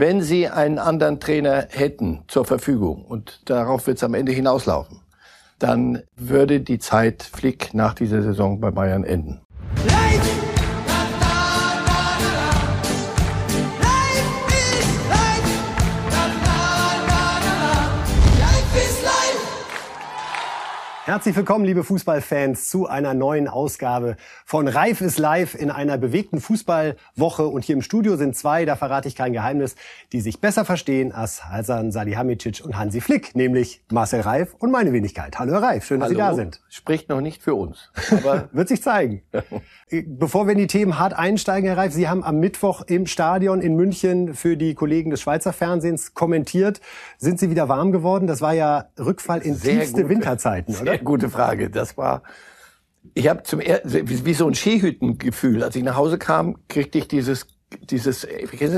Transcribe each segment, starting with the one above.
Wenn Sie einen anderen Trainer hätten zur Verfügung, und darauf wird es am Ende hinauslaufen, dann würde die Zeit Flick nach dieser Saison bei Bayern enden. Herzlich willkommen, liebe Fußballfans, zu einer neuen Ausgabe von Reif ist live in einer bewegten Fußballwoche. Und hier im Studio sind zwei, da verrate ich kein Geheimnis, die sich besser verstehen als Hasan Salihamidzic und Hansi Flick, nämlich Marcel Reif und meine Wenigkeit. Hallo Herr Reif, schön, dass Hallo. Sie da sind. Spricht noch nicht für uns, aber wird sich zeigen. Bevor wir in die Themen hart einsteigen, Herr Reif, Sie haben am Mittwoch im Stadion in München für die Kollegen des Schweizer Fernsehens kommentiert. Sind Sie wieder warm geworden? Das war ja Rückfall in Sehr tiefste gut. Winterzeiten, oder? Sehr gute Frage. Das war, ich habe zum ersten, wie, wie so ein Skihüttengefühl. Als ich nach Hause kam, kriegte ich dieses dieses,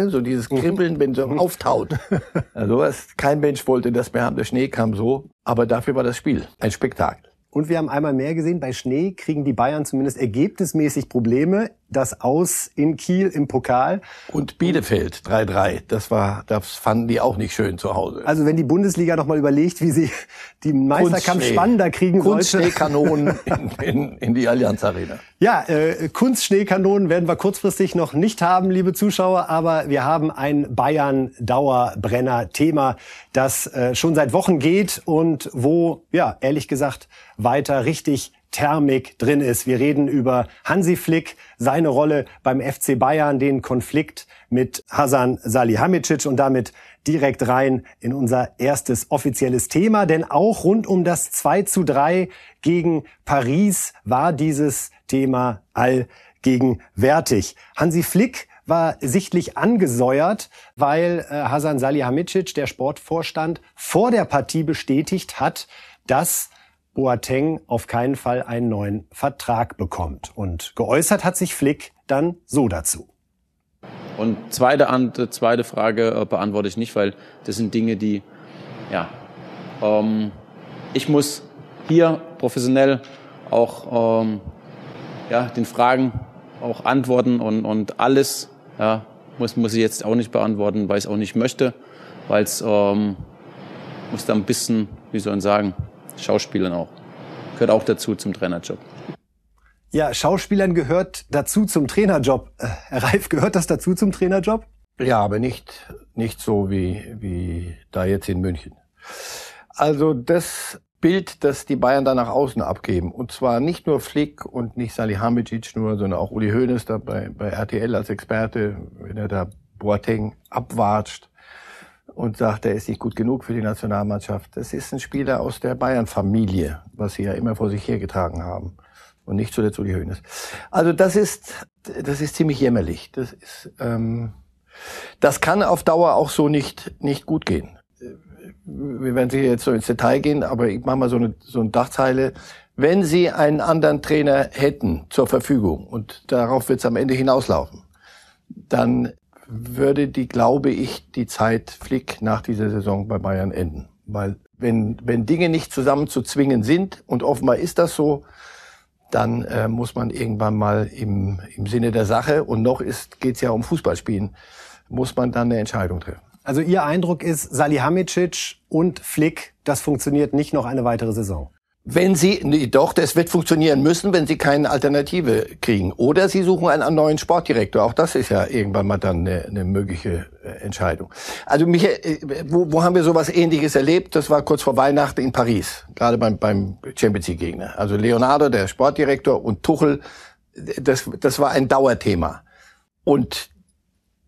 so dieses mhm. Kribbeln, wenn so auftaut. Also was, kein Mensch wollte das mehr haben. Der Schnee kam so. Aber dafür war das Spiel ein Spektakel. Und wir haben einmal mehr gesehen, bei Schnee kriegen die Bayern zumindest ergebnismäßig Probleme. Das Aus in Kiel im Pokal. Und Bielefeld 3-3. Das war, das fanden die auch nicht schön zu Hause. Also wenn die Bundesliga noch mal überlegt, wie sie die Meisterkampf spannender kriegen Kunstschneekanonen in, in, in die Allianz Arena. Ja, äh, Kunstschneekanonen werden wir kurzfristig noch nicht haben, liebe Zuschauer, aber wir haben ein Bayern-Dauerbrenner-Thema, das äh, schon seit Wochen geht und wo, ja, ehrlich gesagt, weiter richtig Thermik drin ist. Wir reden über Hansi Flick, seine Rolle beim FC Bayern, den Konflikt mit Hasan Salihamidzic und damit direkt rein in unser erstes offizielles Thema. Denn auch rund um das 2 zu 3 gegen Paris war dieses Thema allgegenwärtig. Hansi Flick war sichtlich angesäuert, weil äh, Hasan Salihamidzic, der Sportvorstand, vor der Partie bestätigt hat, dass Boateng auf keinen Fall einen neuen Vertrag bekommt. Und geäußert hat sich Flick dann so dazu. Und zweite, zweite Frage äh, beantworte ich nicht, weil das sind Dinge, die, ja, ähm, ich muss hier professionell auch ähm, ja, den Fragen auch antworten und, und alles ja, muss, muss ich jetzt auch nicht beantworten, weil ich es auch nicht möchte, weil es ähm, muss da ein bisschen, wie soll man sagen, Schauspielern auch. Gehört auch dazu zum Trainerjob. Ja, Schauspielern gehört dazu zum Trainerjob. Äh, Herr Reif, gehört das dazu zum Trainerjob? Ja, aber nicht, nicht so wie, wie da jetzt in München. Also das Bild, das die Bayern da nach außen abgeben, und zwar nicht nur Flick und nicht Salihamidzic nur, sondern auch Uli Hoeneß da bei, bei RTL als Experte, wenn er da Boateng abwatscht, und sagt, er ist nicht gut genug für die Nationalmannschaft. Das ist ein Spieler aus der Bayern-Familie, was sie ja immer vor sich hergetragen haben. Und nicht zuletzt Uli Hoeneß. Also das ist, das ist ziemlich jämmerlich. Das ist, ähm, das kann auf Dauer auch so nicht, nicht gut gehen. Wir werden sicher jetzt so ins Detail gehen, aber ich mache mal so eine, so eine Dachzeile. Wenn Sie einen anderen Trainer hätten zur Verfügung, und darauf wird es am Ende hinauslaufen, dann würde die, glaube ich, die Zeit Flick nach dieser Saison bei Bayern enden. Weil wenn, wenn Dinge nicht zusammen zu zwingen sind, und offenbar ist das so, dann äh, muss man irgendwann mal im, im Sinne der Sache, und noch ist geht's ja um Fußballspielen, muss man dann eine Entscheidung treffen. Also Ihr Eindruck ist, Salihamidzic und Flick, das funktioniert nicht noch eine weitere Saison? Wenn Sie, nee, doch, das wird funktionieren müssen, wenn Sie keine Alternative kriegen. Oder Sie suchen einen neuen Sportdirektor. Auch das ist ja irgendwann mal dann eine, eine mögliche äh, Entscheidung. Also Michael, äh, wo, wo haben wir sowas Ähnliches erlebt? Das war kurz vor Weihnachten in Paris, gerade beim, beim Champions League Gegner. Also Leonardo, der Sportdirektor, und Tuchel, das, das war ein Dauerthema. Und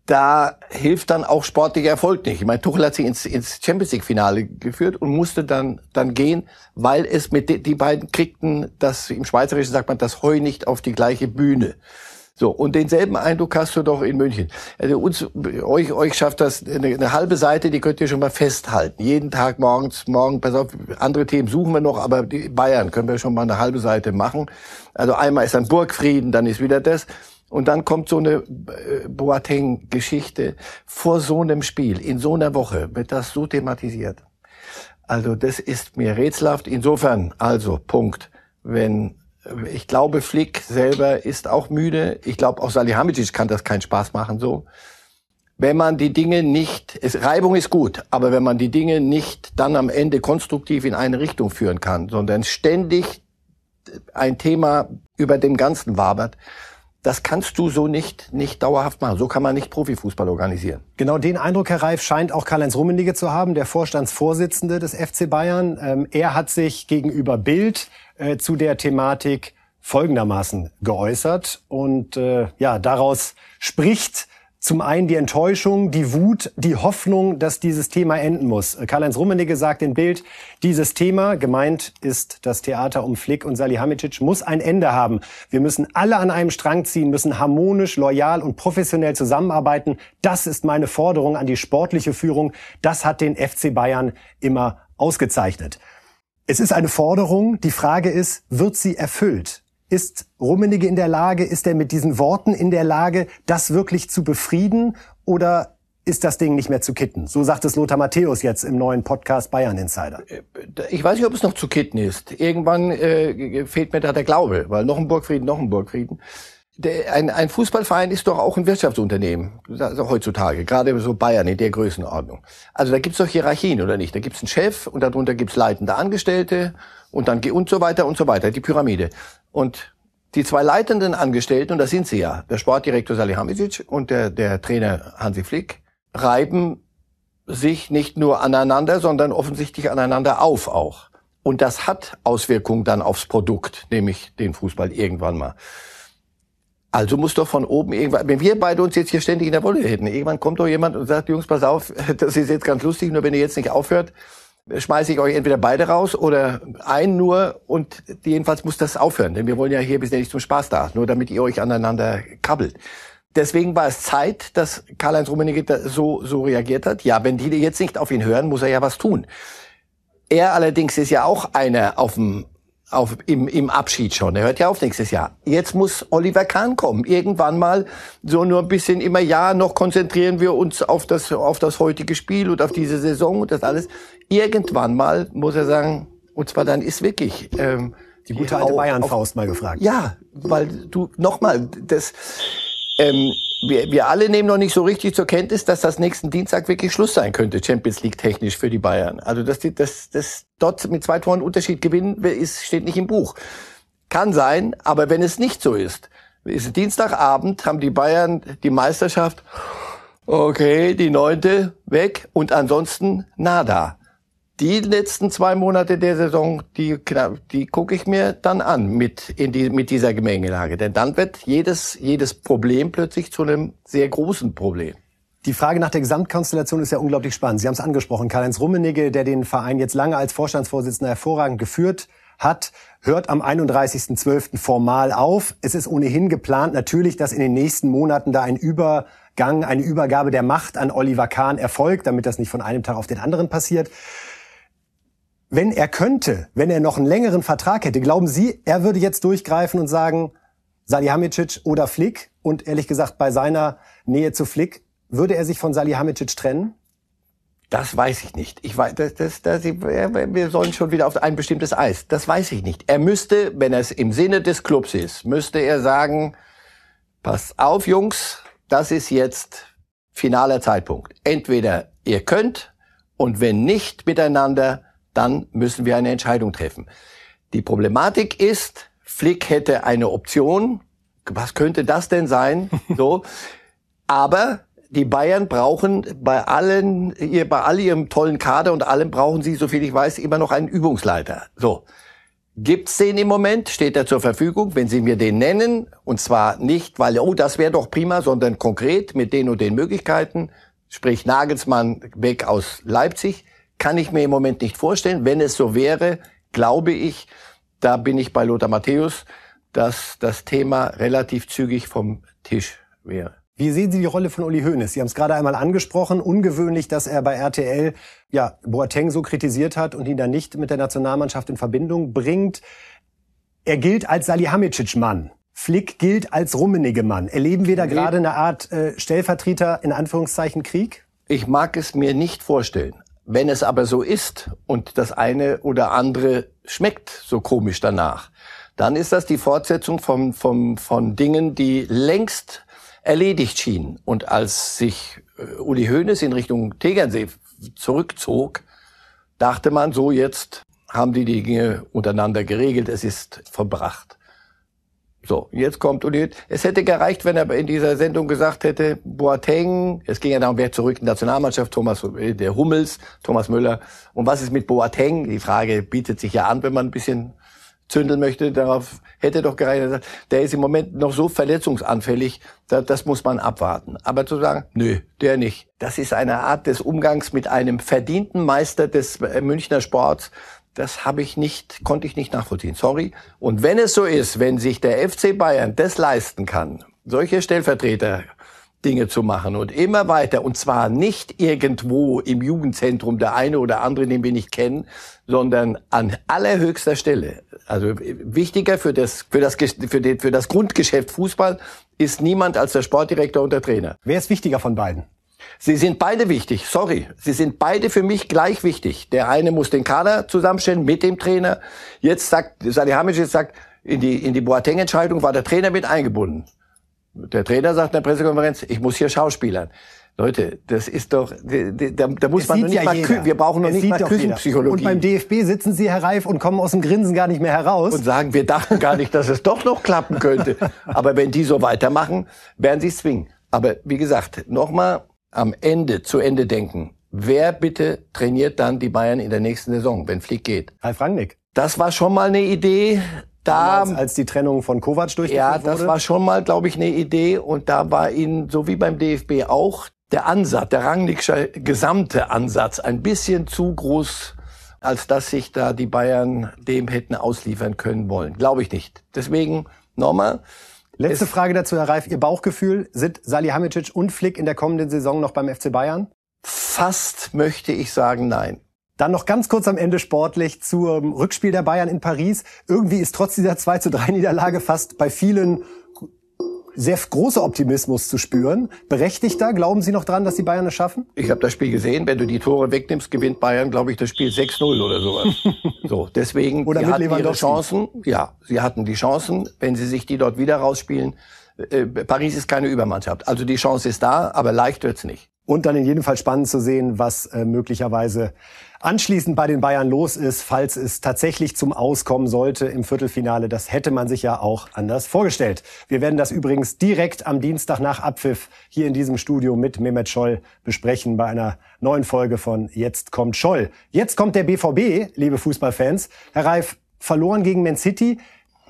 da hilft dann auch sportlicher Erfolg nicht. Ich meine, Tuchel hat sie ins, ins Champions League Finale geführt und musste dann dann gehen, weil es mit die, die beiden kriegten das im Schweizerischen sagt man das Heu nicht auf die gleiche Bühne. So und denselben Eindruck hast du doch in München. Also uns euch euch schafft das eine, eine halbe Seite, die könnt ihr schon mal festhalten. Jeden Tag morgens morgen pass auf, andere Themen suchen wir noch, aber die Bayern können wir schon mal eine halbe Seite machen. Also einmal ist dann Burgfrieden, dann ist wieder das. Und dann kommt so eine äh, Boateng-Geschichte vor so einem Spiel, in so einer Woche wird das so thematisiert. Also das ist mir rätselhaft. Insofern, also Punkt. Wenn ich glaube, Flick selber ist auch müde. Ich glaube, auch Salihamidzic kann das keinen Spaß machen so. wenn man die Dinge nicht, es, Reibung ist gut, aber wenn man die Dinge nicht dann am Ende konstruktiv in eine Richtung führen kann, sondern ständig ein Thema über dem Ganzen wabert, das kannst du so nicht, nicht dauerhaft machen. So kann man nicht Profifußball organisieren. Genau den Eindruck, Herr Reif, scheint auch Karl-Heinz Rummenigge zu haben, der Vorstandsvorsitzende des FC Bayern. Ähm, er hat sich gegenüber Bild äh, zu der Thematik folgendermaßen geäußert und äh, ja, daraus spricht zum einen die Enttäuschung, die Wut, die Hoffnung, dass dieses Thema enden muss. Karl-Heinz Rummenigge sagt in Bild, dieses Thema, gemeint ist das Theater um Flick und Salihamidzic, muss ein Ende haben. Wir müssen alle an einem Strang ziehen, müssen harmonisch, loyal und professionell zusammenarbeiten. Das ist meine Forderung an die sportliche Führung. Das hat den FC Bayern immer ausgezeichnet. Es ist eine Forderung. Die Frage ist, wird sie erfüllt? Ist Rummenigge in der Lage, ist er mit diesen Worten in der Lage, das wirklich zu befrieden oder ist das Ding nicht mehr zu kitten? So sagt es Lothar Matthäus jetzt im neuen Podcast Bayern Insider. Äh, ich weiß nicht, ob es noch zu kitten ist. Irgendwann äh, fehlt mir da der Glaube, weil noch ein Burgfrieden, noch ein Burgfrieden. Der, ein, ein Fußballverein ist doch auch ein Wirtschaftsunternehmen, also heutzutage, gerade so Bayern in der Größenordnung. Also da gibt's doch Hierarchien, oder nicht? Da gibt's einen Chef und darunter gibt's leitende Angestellte und dann und so weiter und so weiter, die Pyramide. Und die zwei leitenden Angestellten, und das sind sie ja, der Sportdirektor Salihamidzic und der, der Trainer Hansi Flick, reiben sich nicht nur aneinander, sondern offensichtlich aneinander auf auch. Und das hat Auswirkungen dann aufs Produkt, nämlich den Fußball irgendwann mal. Also muss doch von oben irgendwann, wenn wir beide uns jetzt hier ständig in der Wolle hätten, irgendwann kommt doch jemand und sagt, Jungs, pass auf, das ist jetzt ganz lustig, nur wenn ihr jetzt nicht aufhört, schmeiße ich euch entweder beide raus oder einen nur und jedenfalls muss das aufhören, denn wir wollen ja hier bisher nicht zum Spaß da, nur damit ihr euch aneinander krabbelt. Deswegen war es Zeit, dass Karl-Heinz Rummenigge so, so reagiert hat. Ja, wenn die jetzt nicht auf ihn hören, muss er ja was tun. Er allerdings ist ja auch einer auf dem auf, im, im Abschied schon. Er hört ja auf nächstes Jahr. Jetzt muss Oliver Kahn kommen. Irgendwann mal so nur ein bisschen immer, ja, noch konzentrieren wir uns auf das, auf das heutige Spiel und auf diese Saison und das alles. Irgendwann mal muss er sagen, und zwar dann ist wirklich, ähm, die gute alte Bayern-Faust mal gefragt. Ja, weil du, nochmal, das, ähm, wir, wir alle nehmen noch nicht so richtig zur Kenntnis, dass das nächsten Dienstag wirklich Schluss sein könnte, Champions League technisch für die Bayern. Also dass die, das, das dort mit zwei Toren Unterschied gewinnen, ist, steht nicht im Buch. Kann sein, aber wenn es nicht so ist, ist Dienstagabend, haben die Bayern die Meisterschaft, okay, die neunte weg und ansonsten nada die letzten zwei Monate der Saison, die, die gucke ich mir dann an mit, in die, mit dieser Gemengelage. Denn dann wird jedes, jedes Problem plötzlich zu einem sehr großen Problem. Die Frage nach der Gesamtkonstellation ist ja unglaublich spannend. Sie haben es angesprochen. Karl-Heinz Rummenigge, der den Verein jetzt lange als Vorstandsvorsitzender hervorragend geführt hat, hört am 31.12. formal auf. Es ist ohnehin geplant natürlich, dass in den nächsten Monaten da ein Übergang, eine Übergabe der Macht an Oliver Kahn erfolgt, damit das nicht von einem Tag auf den anderen passiert wenn er könnte, wenn er noch einen längeren Vertrag hätte, glauben Sie, er würde jetzt durchgreifen und sagen, Salihamidzic oder Flick? Und ehrlich gesagt, bei seiner Nähe zu Flick, würde er sich von Salihamidzic trennen? Das weiß ich nicht. Ich weiß, das, das, das, wir sollen schon wieder auf ein bestimmtes Eis. Das weiß ich nicht. Er müsste, wenn es im Sinne des Clubs ist, müsste er sagen, pass auf, Jungs, das ist jetzt finaler Zeitpunkt. Entweder ihr könnt und wenn nicht miteinander, dann müssen wir eine Entscheidung treffen. Die Problematik ist, Flick hätte eine Option. Was könnte das denn sein? So. Aber die Bayern brauchen bei allen, ihr, bei all ihrem tollen Kader und allem brauchen sie, so viel ich weiß, immer noch einen Übungsleiter. So. Gibt's den im Moment? Steht er zur Verfügung? Wenn Sie mir den nennen, und zwar nicht, weil, oh, das wäre doch prima, sondern konkret mit den und den Möglichkeiten, sprich Nagelsmann weg aus Leipzig, kann ich mir im Moment nicht vorstellen. Wenn es so wäre, glaube ich, da bin ich bei Lothar Matthäus, dass das Thema relativ zügig vom Tisch wäre. Wie sehen Sie die Rolle von Uli Hoeneß? Sie haben es gerade einmal angesprochen. Ungewöhnlich, dass er bei RTL ja, Boateng so kritisiert hat und ihn dann nicht mit der Nationalmannschaft in Verbindung bringt. Er gilt als Salihamidzic-Mann. Flick gilt als Rummenigge-Mann. Erleben wir da gerade eine Art äh, Stellvertreter in Anführungszeichen Krieg? Ich mag es mir nicht vorstellen. Wenn es aber so ist und das eine oder andere schmeckt so komisch danach, dann ist das die Fortsetzung von, von, von Dingen, die längst erledigt schien. Und als sich äh, Uli Hoeneß in Richtung Tegernsee zurückzog, dachte man, so jetzt haben die Dinge untereinander geregelt, es ist verbracht. So, jetzt kommt Uli. Es hätte gereicht, wenn er in dieser Sendung gesagt hätte, Boateng, es ging ja darum, wer zurück in die Nationalmannschaft, Thomas, äh, der Hummels, Thomas Müller. Und was ist mit Boateng? Die Frage bietet sich ja an, wenn man ein bisschen zündeln möchte, darauf hätte doch gereicht, der ist im Moment noch so verletzungsanfällig, das, muss man abwarten. Aber zu sagen, nö, der nicht. Das ist eine Art des Umgangs mit einem verdienten Meister des äh, Münchner Sports, das habe ich nicht, konnte ich nicht nachvollziehen. Sorry. Und wenn es so ist, wenn sich der FC Bayern das leisten kann, solche Stellvertreter Dinge zu machen und immer weiter und zwar nicht irgendwo im Jugendzentrum der eine oder andere, den wir nicht kennen, sondern an allerhöchster Stelle. Also wichtiger für das für das für, den, für das Grundgeschäft Fußball ist niemand als der Sportdirektor und der Trainer. Wer ist wichtiger von beiden? Sie sind beide wichtig, sorry. Sie sind beide für mich gleich wichtig. Der eine muss den Kader zusammenstellen mit dem Trainer. Jetzt sagt, Salihamidzic sagt, in die, in die Boateng-Entscheidung war der Trainer mit eingebunden. Der Trainer sagt in der Pressekonferenz, ich muss hier schauspielern. Leute, das ist doch, da, da muss es man noch nicht ja mal, jeder. wir brauchen noch es nicht mal Küchenpsychologie. Und beim DFB sitzen Sie, Herr Reif, und kommen aus dem Grinsen gar nicht mehr heraus. Und sagen, wir dachten gar nicht, dass es doch noch klappen könnte. Aber wenn die so weitermachen, werden sie es zwingen. Aber wie gesagt, nochmal, am Ende zu Ende denken. Wer bitte trainiert dann die Bayern in der nächsten Saison, wenn Flick geht? Ralf Rangnick. Das war schon mal eine Idee. Da, Damals, als die Trennung von Kovac durchgeführt ja, wurde? Ja, das war schon mal, glaube ich, eine Idee. Und da war Ihnen, so wie beim DFB auch, der Ansatz, der Rangnicksche gesamte Ansatz ein bisschen zu groß, als dass sich da die Bayern dem hätten ausliefern können wollen. Glaube ich nicht. Deswegen nochmal, Letzte Frage dazu, Herr Reif. Ihr Bauchgefühl, sind Salihamidzic und Flick in der kommenden Saison noch beim FC Bayern? Fast möchte ich sagen nein. Dann noch ganz kurz am Ende sportlich zum Rückspiel der Bayern in Paris. Irgendwie ist trotz dieser 2 zu 3 Niederlage fast bei vielen sehr großer Optimismus zu spüren. Berechtigter, glauben Sie noch dran, dass die Bayern es schaffen? Ich habe das Spiel gesehen. Wenn du die Tore wegnimmst, gewinnt Bayern, glaube ich, das Spiel 6-0 oder sowas. so, deswegen, oder sie hatten ihre Chancen. Ja, sie hatten die Chancen. Wenn sie sich die dort wieder rausspielen, äh, Paris ist keine Übermannschaft. Also die Chance ist da, aber leicht wird's nicht. Und dann in jedem Fall spannend zu sehen, was äh, möglicherweise anschließend bei den Bayern los ist, falls es tatsächlich zum Auskommen sollte im Viertelfinale. Das hätte man sich ja auch anders vorgestellt. Wir werden das übrigens direkt am Dienstag nach Abpfiff hier in diesem Studio mit Mehmet Scholl besprechen bei einer neuen Folge von Jetzt kommt Scholl. Jetzt kommt der BVB, liebe Fußballfans. Herr Reif, verloren gegen Man City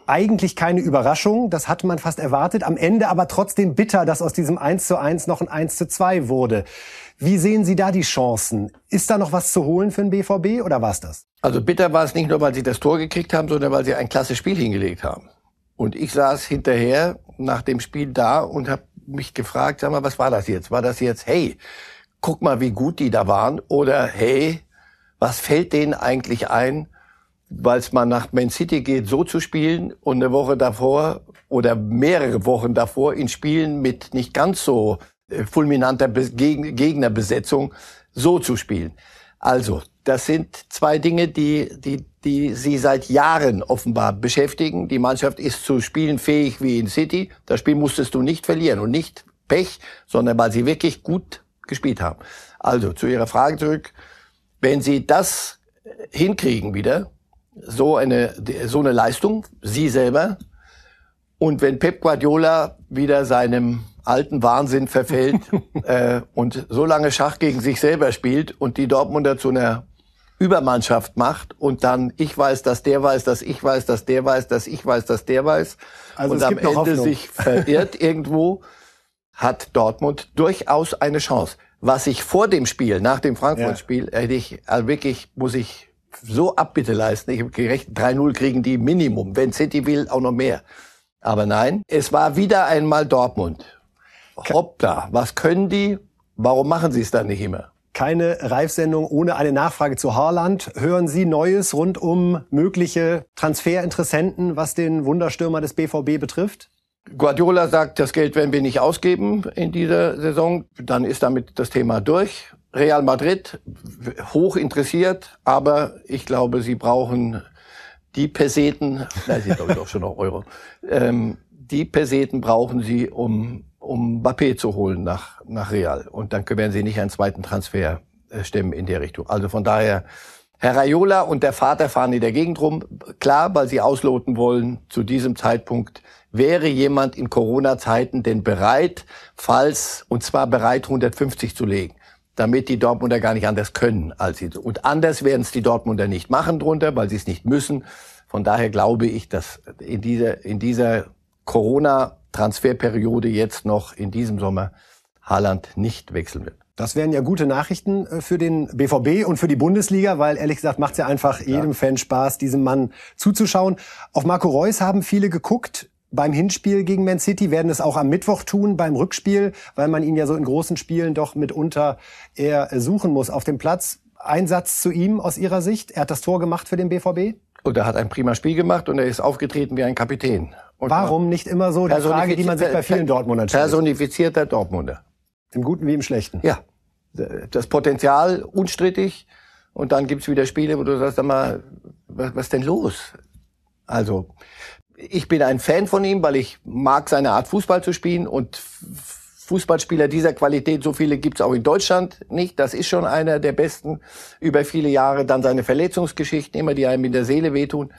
eigentlich keine Überraschung, das hatte man fast erwartet, am Ende aber trotzdem bitter, dass aus diesem 1 zu 1 noch ein 1 zu 2 wurde. Wie sehen Sie da die Chancen? Ist da noch was zu holen für den BVB oder war's das? Also bitter war es nicht nur, weil sie das Tor gekriegt haben, sondern weil sie ein klasse Spiel hingelegt haben. Und ich saß hinterher nach dem Spiel da und habe mich gefragt, sag mal, was war das jetzt? War das jetzt, hey, guck mal, wie gut die da waren? Oder hey, was fällt denen eigentlich ein, weil es mal nach Man City geht, so zu spielen und eine Woche davor oder mehrere Wochen davor in Spielen mit nicht ganz so äh, fulminanter Gegnerbesetzung so zu spielen. Also, das sind zwei Dinge, die, die, die sie seit Jahren offenbar beschäftigen. Die Mannschaft ist zu spielen fähig wie in City. Das Spiel musstest du nicht verlieren und nicht Pech, sondern weil sie wirklich gut gespielt haben. Also, zu Ihrer Frage zurück. Wenn Sie das hinkriegen wieder, so eine, so eine Leistung, sie selber. Und wenn Pep Guardiola wieder seinem alten Wahnsinn verfällt äh, und so lange Schach gegen sich selber spielt und die Dortmunder zu einer Übermannschaft macht und dann ich weiß, dass der weiß, dass ich weiß, dass der weiß, dass ich weiß, dass der weiß also und am Ende Hoffnung. sich verirrt irgendwo, hat Dortmund durchaus eine Chance. Was ich vor dem Spiel, nach dem Frankfurt-Spiel, hätte ich also wirklich, muss ich so Abbitte leisten. Ich habe gerechnet, 3-0 kriegen die Minimum. Wenn City will, auch noch mehr. Aber nein, es war wieder einmal Dortmund. Hoppla, was können die? Warum machen sie es dann nicht immer? Keine Reifsendung ohne eine Nachfrage zu Haaland. Hören Sie Neues rund um mögliche Transferinteressenten, was den Wunderstürmer des BVB betrifft? Guardiola sagt, das Geld werden wir nicht ausgeben in dieser Saison. Dann ist damit das Thema durch. Real Madrid hoch interessiert, aber ich glaube, sie brauchen die Peseten, nein, sie glaube ich doch schon noch Euro, ähm, die Peseten brauchen sie, um um Mbappé zu holen nach, nach Real. Und dann werden sie nicht einen zweiten Transfer äh, stemmen in der Richtung. Also von daher, Herr Raiola und der Vater fahren in der Gegend rum. Klar, weil sie ausloten wollen, zu diesem Zeitpunkt wäre jemand in Corona-Zeiten denn bereit, falls, und zwar bereit 150 zu legen damit die Dortmunder gar nicht anders können als sie. Und anders werden es die Dortmunder nicht machen drunter, weil sie es nicht müssen. Von daher glaube ich, dass in dieser, in dieser Corona-Transferperiode jetzt noch in diesem Sommer Haaland nicht wechseln wird. Das wären ja gute Nachrichten äh, für den BVB und für die Bundesliga, weil ehrlich gesagt macht es ja einfach jedem ja. Fan Spaß, diesem Mann zuzuschauen. Auf Marco Reus haben viele geguckt beim Hinspiel gegen Man City, werden es auch am Mittwoch tun beim Rückspiel, weil man ihn ja so in großen Spielen doch mitunter eher suchen muss auf dem Platz. Einsatz zu ihm aus Ihrer Sicht? Er hat das Tor gemacht für den BVB? Und er hat ein prima Spiel gemacht und er ist aufgetreten wie ein Kapitän. Und Warum nicht immer so die Frage, die man sich bei vielen Dortmundern stellt? Personifizierter Dortmunder. Im Guten wie im Schlechten. Ja. Das Potenzial unstrittig. Und dann gibt's wieder Spiele, wo du sagst, sag mal, was, was denn los? Also, ich bin ein Fan von ihm, weil ich mag seine Art Fußball zu spielen und Fußballspieler dieser Qualität, so viele gibt's auch in Deutschland nicht. Das ist schon einer der besten über viele Jahre. Dann seine Verletzungsgeschichten, immer die einem in der Seele wehtun.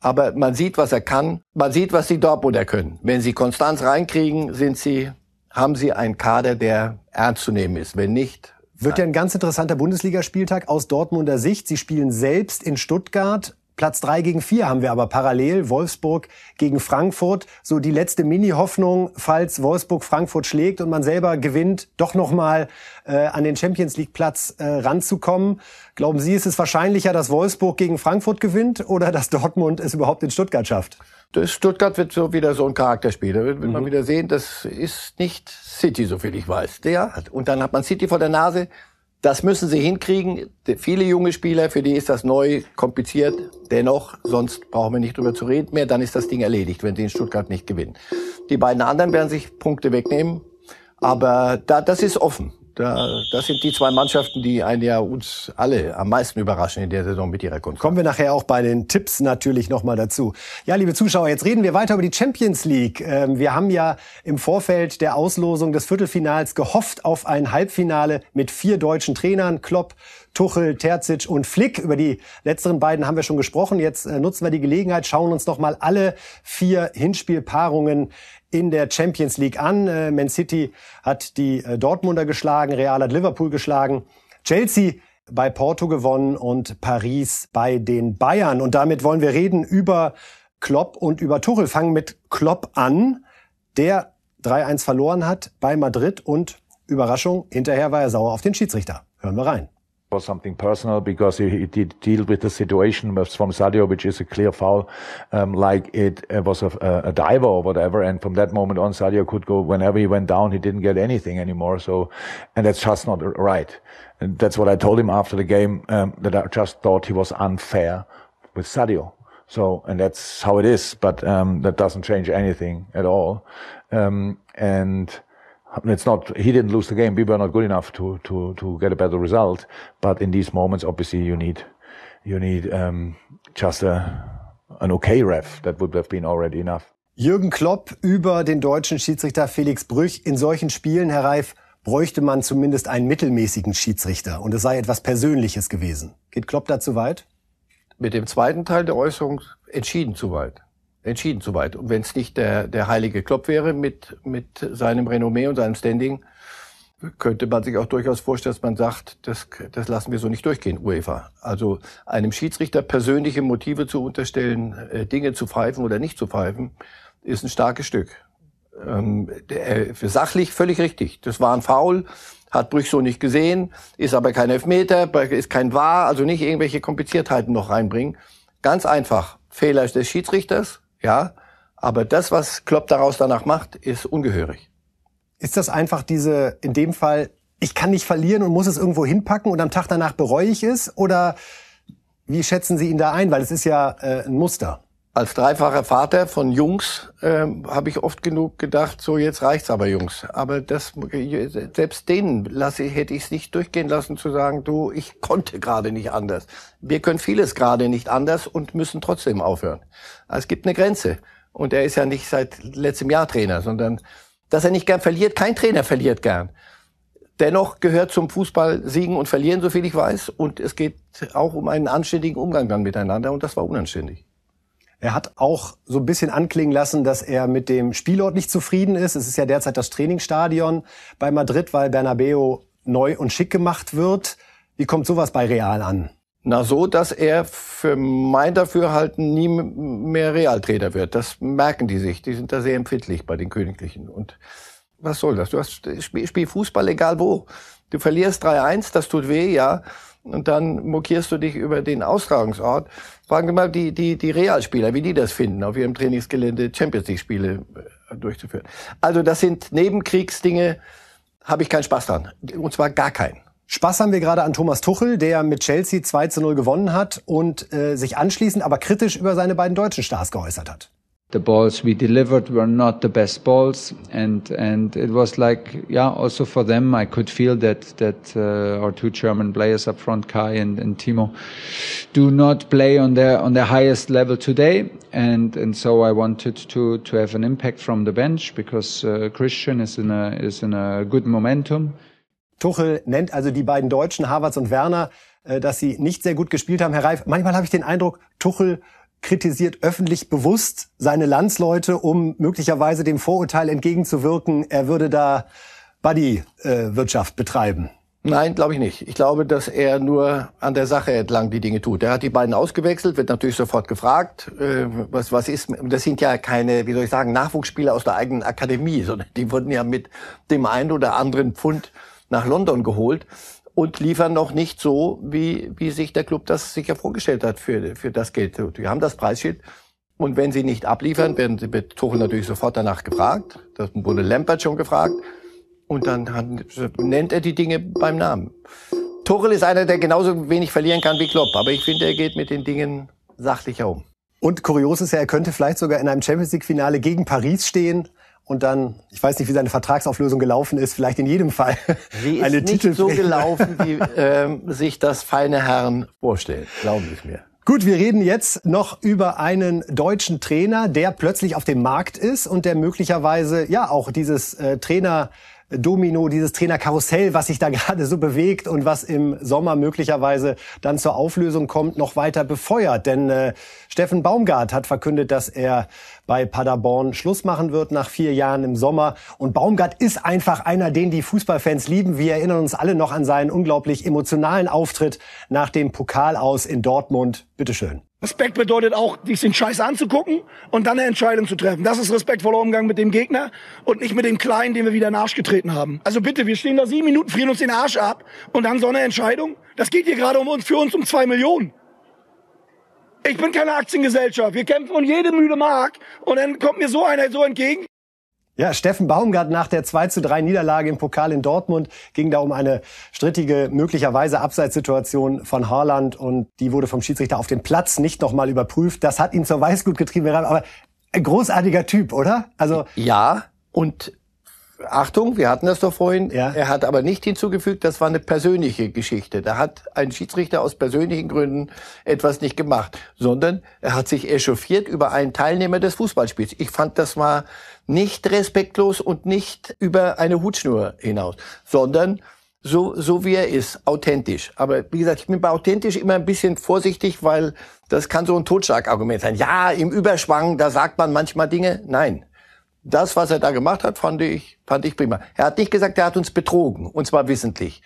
Aber man sieht, was er kann. Man sieht, was die Dortmunder können. Wenn sie Konstanz reinkriegen, sind sie, haben sie einen Kader, der ernst zu nehmen ist. Wenn nicht, wird ja ein ganz interessanter Bundesligaspieltag aus Dortmunder Sicht. Sie spielen selbst in Stuttgart. Platz drei gegen vier haben wir aber parallel. Wolfsburg gegen Frankfurt. So die letzte Mini-Hoffnung, falls Wolfsburg Frankfurt schlägt und man selber gewinnt, doch nochmal äh, an den Champions League-Platz äh, ranzukommen. Glauben Sie, ist es wahrscheinlicher, dass Wolfsburg gegen Frankfurt gewinnt oder dass Dortmund es überhaupt in Stuttgart schafft? Das Stuttgart wird so wieder so ein Charakterspiel. Da wird, mhm. man wieder sehen, das ist nicht City, so viel ich weiß. Der hat. Und dann hat man City vor der Nase. Das müssen sie hinkriegen. Viele junge Spieler, für die ist das neu, kompliziert. Dennoch, sonst brauchen wir nicht drüber zu reden mehr. Dann ist das Ding erledigt, wenn sie in Stuttgart nicht gewinnen. Die beiden anderen werden sich Punkte wegnehmen. Aber da, das ist offen. Da, das sind die zwei Mannschaften, die ein Jahr uns alle am meisten überraschen in der Saison mit ihrer Kunst. Kommen wir nachher auch bei den Tipps natürlich nochmal dazu. Ja, liebe Zuschauer, jetzt reden wir weiter über die Champions League. Ähm, wir haben ja im Vorfeld der Auslosung des Viertelfinals gehofft auf ein Halbfinale mit vier deutschen Trainern, Klopp, Tuchel, Terzic und Flick. Über die letzteren beiden haben wir schon gesprochen. Jetzt äh, nutzen wir die Gelegenheit, schauen uns noch mal alle vier Hinspielpaarungen in der Champions League an. Äh, Man City hat die äh, Dortmunder geschlagen, Real hat Liverpool geschlagen, Chelsea bei Porto gewonnen und Paris bei den Bayern. Und damit wollen wir reden über Klopp und über Tuchel. Fangen mit Klopp an, der 3-1 verloren hat bei Madrid und Überraschung, hinterher war er sauer auf den Schiedsrichter. Hören wir rein. Was something personal because he, did deal with the situation from Sadio, which is a clear foul, um, like it, it was a, a, diver or whatever. And from that moment on, Sadio could go whenever he went down, he didn't get anything anymore. So, and that's just not right. And that's what I told him after the game, um, that I just thought he was unfair with Sadio. So, and that's how it is, but, um, that doesn't change anything at all. Um, and, it's not he didn't lose the game. We were not good enough to to to get a better result. But in these moments, obviously, you need you need um, just a an okay ref. That would have been already enough. Jürgen Klopp über den deutschen Schiedsrichter Felix Brüch. In solchen Spielen, Herr Reif, bräuchte man zumindest einen mittelmäßigen Schiedsrichter und es sei etwas Persönliches gewesen. Geht Klopp da zu weit? Mit dem zweiten Teil der Äußerung entschieden zu weit entschieden zu weit. Und wenn es nicht der, der heilige Klopp wäre mit, mit seinem Renommee und seinem Standing, könnte man sich auch durchaus vorstellen, dass man sagt, das, das lassen wir so nicht durchgehen, UEFA. Also einem Schiedsrichter persönliche Motive zu unterstellen, äh, Dinge zu pfeifen oder nicht zu pfeifen, ist ein starkes Stück. Ähm, der, für sachlich völlig richtig. Das war ein Foul, hat Brüch so nicht gesehen, ist aber kein Elfmeter, ist kein Wahr, also nicht irgendwelche Kompliziertheiten noch reinbringen. Ganz einfach. Fehler des Schiedsrichters, ja, aber das, was Klopp daraus danach macht, ist ungehörig. Ist das einfach diese, in dem Fall, ich kann nicht verlieren und muss es irgendwo hinpacken und am Tag danach bereue ich es? Oder wie schätzen Sie ihn da ein? Weil es ist ja äh, ein Muster. Als dreifacher Vater von Jungs ähm, habe ich oft genug gedacht, so jetzt reicht's aber Jungs. Aber das selbst denen lasse, hätte ich es nicht durchgehen lassen zu sagen, du, ich konnte gerade nicht anders. Wir können vieles gerade nicht anders und müssen trotzdem aufhören. Es gibt eine Grenze. Und er ist ja nicht seit letztem Jahr Trainer, sondern dass er nicht gern verliert. Kein Trainer verliert gern. Dennoch gehört zum Fußball Siegen und Verlieren, so viel ich weiß. Und es geht auch um einen anständigen Umgang dann miteinander. Und das war unanständig. Er hat auch so ein bisschen anklingen lassen, dass er mit dem Spielort nicht zufrieden ist. Es ist ja derzeit das Trainingsstadion bei Madrid, weil Bernabeu neu und schick gemacht wird. Wie kommt sowas bei Real an? Na so, dass er für mein Dafürhalten nie mehr Realtrainer wird. Das merken die sich. Die sind da sehr empfindlich bei den Königlichen. Und was soll das? Du hast, spiel Fußball egal wo. Du verlierst 3-1, das tut weh, ja. Und dann mokierst du dich über den Austragungsort. Fragen wir mal die, die, die Realspieler, wie die das finden, auf ihrem Trainingsgelände Champions League Spiele äh, durchzuführen. Also das sind Nebenkriegsdinge, habe ich keinen Spaß dran. Und zwar gar keinen. Spaß haben wir gerade an Thomas Tuchel, der mit Chelsea 2 zu 0 gewonnen hat und äh, sich anschließend aber kritisch über seine beiden deutschen Stars geäußert hat. The balls we delivered were not the best balls, and and it was like yeah, also for them, I could feel that that uh, our two German players up front, Kai and, and Timo, do not play on their on their highest level today, and and so I wanted to to have an impact from the bench because uh, Christian is in a is in a good momentum. Tuchel nennt also die beiden Deutschen, Havertz und Werner, äh, dass sie nicht sehr gut gespielt haben. Herr Reif, manchmal habe ich den Eindruck, Tuchel kritisiert öffentlich bewusst seine Landsleute, um möglicherweise dem Vorurteil entgegenzuwirken, er würde da Buddy-Wirtschaft betreiben. Nein, glaube ich nicht. Ich glaube, dass er nur an der Sache entlang die Dinge tut. Er hat die beiden ausgewechselt, wird natürlich sofort gefragt, äh, was, was ist, das sind ja keine, wie soll ich sagen, Nachwuchsspieler aus der eigenen Akademie, sondern die wurden ja mit dem einen oder anderen Pfund nach London geholt und liefern noch nicht so, wie, wie sich der Club das sicher vorgestellt hat für, für das Geld. Wir haben das Preisschild. Und wenn sie nicht abliefern, werden sie mit Tuchel natürlich sofort danach gefragt. Das wurde Lampert schon gefragt. Und dann nennt er die Dinge beim Namen. Tuchel ist einer, der genauso wenig verlieren kann wie Klopp. Aber ich finde, er geht mit den Dingen sachlicher um. Und kurios ist ja, er könnte vielleicht sogar in einem Champions League Finale gegen Paris stehen und dann, ich weiß nicht, wie seine Vertragsauflösung gelaufen ist, vielleicht in jedem Fall Sie eine ist nicht so gelaufen, wie ähm, sich das feine Herren vorstellt, glauben Sie es mir. Gut, wir reden jetzt noch über einen deutschen Trainer, der plötzlich auf dem Markt ist und der möglicherweise ja auch dieses äh, Trainer Domino, dieses Trainerkarussell, was sich da gerade so bewegt und was im Sommer möglicherweise dann zur Auflösung kommt, noch weiter befeuert. Denn äh, Steffen Baumgart hat verkündet, dass er bei Paderborn Schluss machen wird nach vier Jahren im Sommer. Und Baumgart ist einfach einer, den die Fußballfans lieben. Wir erinnern uns alle noch an seinen unglaublich emotionalen Auftritt nach dem Pokal aus in Dortmund. Bitteschön. Respekt bedeutet auch, sich den Scheiß anzugucken und dann eine Entscheidung zu treffen. Das ist respektvoller Umgang mit dem Gegner und nicht mit dem Kleinen, den wir wieder in den Arsch getreten haben. Also bitte, wir stehen da sieben Minuten, frieren uns den Arsch ab und dann so eine Entscheidung. Das geht hier gerade um uns, für uns um zwei Millionen. Ich bin keine Aktiengesellschaft. Wir kämpfen um jede müde Mark und dann kommt mir so einer so entgegen. Ja, Steffen Baumgart nach der 2 zu 3 Niederlage im Pokal in Dortmund ging da um eine strittige, möglicherweise Abseitssituation von Haaland und die wurde vom Schiedsrichter auf dem Platz nicht nochmal überprüft. Das hat ihn zur Weißglut getrieben, aber ein großartiger Typ, oder? Also Ja, und Achtung, wir hatten das doch vorhin. Ja. Er hat aber nicht hinzugefügt, das war eine persönliche Geschichte. Da hat ein Schiedsrichter aus persönlichen Gründen etwas nicht gemacht, sondern er hat sich echauffiert über einen Teilnehmer des Fußballspiels. Ich fand, das war nicht respektlos und nicht über eine Hutschnur hinaus, sondern so, so wie er ist, authentisch. Aber wie gesagt, ich bin bei authentisch immer ein bisschen vorsichtig, weil das kann so ein Totschlagargument sein. Ja, im Überschwang, da sagt man manchmal Dinge. Nein, das, was er da gemacht hat, fand ich, fand ich prima. Er hat nicht gesagt, er hat uns betrogen, und zwar wissentlich.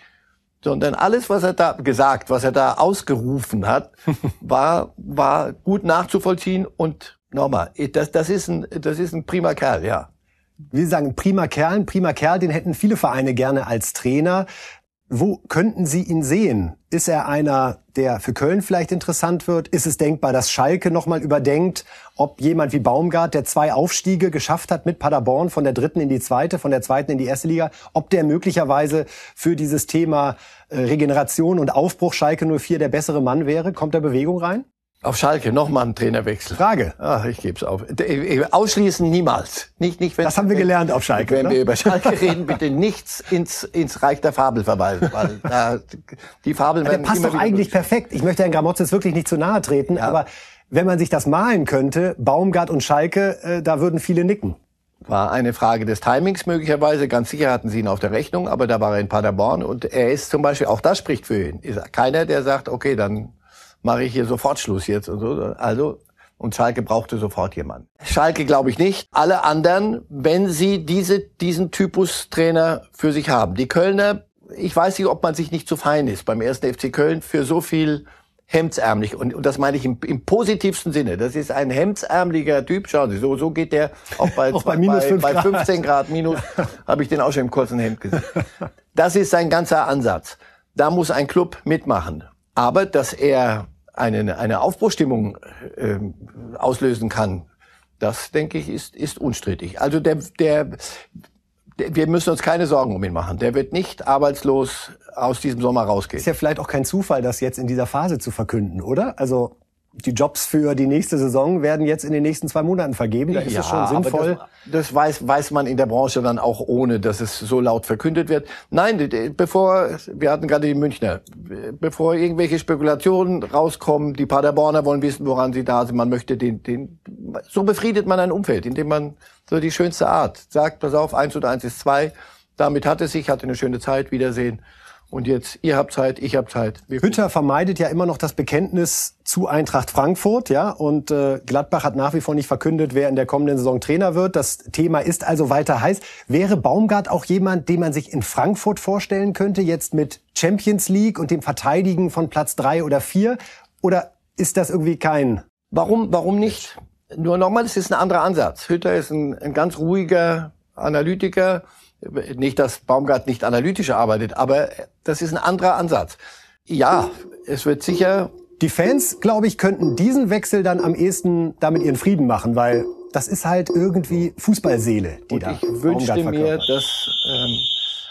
Sondern alles, was er da gesagt, was er da ausgerufen hat, war, war gut nachzuvollziehen und nochmal, das, das ist ein, das ist ein prima Kerl, ja. Wir sagen prima Kerl, ein prima Kerl, den hätten viele Vereine gerne als Trainer. Wo könnten Sie ihn sehen? Ist er einer, der für Köln vielleicht interessant wird? Ist es denkbar, dass Schalke nochmal überdenkt, ob jemand wie Baumgart, der zwei Aufstiege geschafft hat mit Paderborn von der dritten in die zweite, von der zweiten in die erste Liga, ob der möglicherweise für dieses Thema äh, Regeneration und Aufbruch Schalke 04 der bessere Mann wäre? Kommt da Bewegung rein? Auf Schalke nochmal ein Trainerwechsel. Frage. Ach, ich gebe es auf. Ausschließen niemals. Nicht, nicht, wenn, das haben wir gelernt auf Schalke. Wenn oder? wir über Schalke reden, bitte nichts ins, ins Reich der Fabel verweisen. Weil da, die Fabeln werden Der passt doch eigentlich perfekt. Ich möchte Herrn Gramozis wirklich nicht zu nahe treten, ja. aber wenn man sich das malen könnte, Baumgart und Schalke, äh, da würden viele nicken. War eine Frage des Timings möglicherweise. Ganz sicher hatten sie ihn auf der Rechnung, aber da war er in Paderborn und er ist zum Beispiel, auch das spricht für ihn. Ist keiner, der sagt, okay, dann mache ich hier sofort Schluss jetzt und so. Also, und Schalke brauchte sofort jemanden. Schalke glaube ich nicht. Alle anderen, wenn sie diese, diesen Typus Trainer für sich haben. Die Kölner, ich weiß nicht, ob man sich nicht zu fein ist beim ersten FC Köln für so viel hemdsärmlich. Und, und das meine ich im, im positivsten Sinne. Das ist ein hemdsärmeliger Typ. Schauen Sie, so, so geht der auch bei, auch bei, minus bei, bei 15 Grad minus, habe ich den auch schon im kurzen Hemd gesehen. Das ist sein ganzer Ansatz. Da muss ein Club mitmachen. Aber dass er eine, eine Aufbruchstimmung äh, auslösen kann, das denke ich ist, ist unstrittig. Also der, der, der, wir müssen uns keine Sorgen um ihn machen. Der wird nicht arbeitslos aus diesem Sommer rausgehen. Ist ja vielleicht auch kein Zufall, das jetzt in dieser Phase zu verkünden, oder? Also die Jobs für die nächste Saison werden jetzt in den nächsten zwei Monaten vergeben. Da ist ja, es schon sinnvoll. Das, das, weiß, weiß man in der Branche dann auch ohne, dass es so laut verkündet wird. Nein, bevor, wir hatten gerade die Münchner, bevor irgendwelche Spekulationen rauskommen, die Paderborner wollen wissen, woran sie da sind. Man möchte den, den, so befriedet man ein Umfeld, indem man so die schönste Art sagt, pass auf, eins oder eins ist zwei. Damit hat es sich, hatte eine schöne Zeit, Wiedersehen. Und jetzt, ihr habt Zeit, ich hab Zeit. Wir Hütter vermeidet ja immer noch das Bekenntnis zu Eintracht Frankfurt, ja. Und äh, Gladbach hat nach wie vor nicht verkündet, wer in der kommenden Saison Trainer wird. Das Thema ist also weiter heiß. Wäre Baumgart auch jemand, den man sich in Frankfurt vorstellen könnte, jetzt mit Champions League und dem Verteidigen von Platz drei oder vier? Oder ist das irgendwie kein? Warum, warum nicht? Nur nochmal, es ist ein anderer Ansatz. Hütter ist ein, ein ganz ruhiger Analytiker nicht, dass Baumgart nicht analytisch arbeitet, aber das ist ein anderer Ansatz. Ja, es wird sicher. Die Fans, glaube ich, könnten diesen Wechsel dann am ehesten damit ihren Frieden machen, weil das ist halt irgendwie Fußballseele, die Und da ich wünschte mir, dass ähm,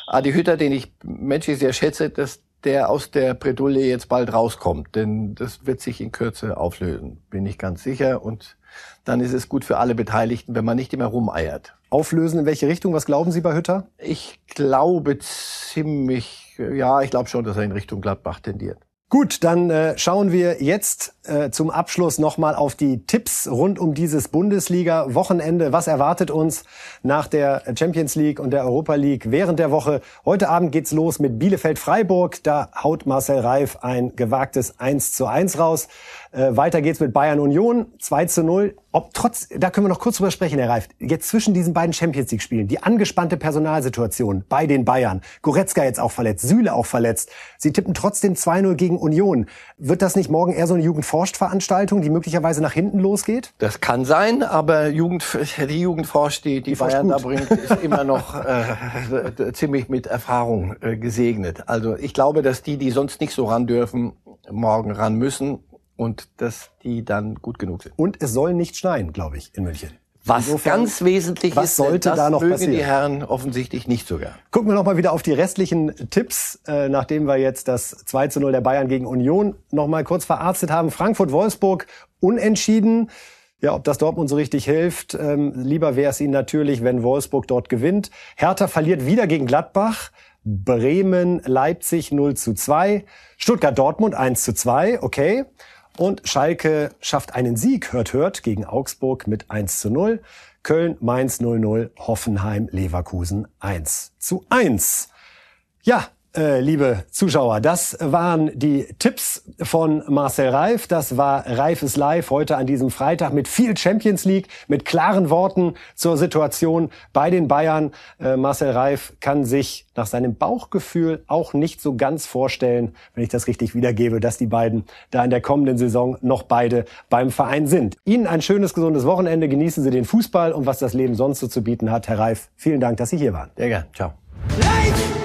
Adi Hütter, den ich menschlich sehr schätze, dass der aus der Bredouille jetzt bald rauskommt, denn das wird sich in Kürze auflösen, bin ich ganz sicher. Und dann ist es gut für alle Beteiligten, wenn man nicht immer rumeiert auflösen. In welche Richtung? Was glauben Sie bei Hütter? Ich glaube ziemlich, ja, ich glaube schon, dass er in Richtung Gladbach tendiert. Gut, dann äh, schauen wir jetzt äh, zum Abschluss nochmal auf die Tipps rund um dieses Bundesliga-Wochenende. Was erwartet uns nach der Champions League und der Europa League während der Woche? Heute Abend geht's los mit Bielefeld-Freiburg. Da haut Marcel Reif ein gewagtes 1 zu 1 raus. Äh, weiter geht's mit Bayern Union, 2 zu 0. Ob trotz, da können wir noch kurz drüber sprechen, Herr Reif. Jetzt zwischen diesen beiden Champions League Spielen, die angespannte Personalsituation bei den Bayern, Goretzka jetzt auch verletzt, Süle auch verletzt. Sie tippen trotzdem 2-0 gegen Union. Wird das nicht morgen eher so eine Jugendforscht-Veranstaltung, die möglicherweise nach hinten losgeht? Das kann sein, aber Jugend, die Jugendforscht, die, die, die Bayern da bringt, ist immer noch äh, ziemlich mit Erfahrung äh, gesegnet. Also ich glaube, dass die, die sonst nicht so ran dürfen, morgen ran müssen und dass die dann gut genug sind. Und es soll nicht schneien, glaube ich, in München. Was Insofern, ganz wesentlich was ist, sollte das da noch mögen passieren? die Herren offensichtlich nicht sogar. Gucken wir noch mal wieder auf die restlichen Tipps, äh, nachdem wir jetzt das 2 zu 0 der Bayern gegen Union noch mal kurz verarztet haben. Frankfurt-Wolfsburg unentschieden. Ja, ob das Dortmund so richtig hilft, ähm, lieber wäre es ihnen natürlich, wenn Wolfsburg dort gewinnt. Hertha verliert wieder gegen Gladbach. Bremen, Leipzig 0 zu 2. Stuttgart, Dortmund 1 zu 2. Okay. Und Schalke schafft einen Sieg, hört, hört, gegen Augsburg mit 1 zu 0. Köln, Mainz 0-0, Hoffenheim, Leverkusen 1 zu 1. Ja, liebe Zuschauer, das waren die Tipps von Marcel Reif. Das war Reifes Live heute an diesem Freitag mit viel Champions League, mit klaren Worten zur Situation bei den Bayern. Äh, Marcel Reif kann sich nach seinem Bauchgefühl auch nicht so ganz vorstellen, wenn ich das richtig wiedergebe, dass die beiden da in der kommenden Saison noch beide beim Verein sind. Ihnen ein schönes, gesundes Wochenende. Genießen Sie den Fußball und was das Leben sonst so zu bieten hat. Herr Reif, vielen Dank, dass Sie hier waren. Sehr gerne. Ciao. Life!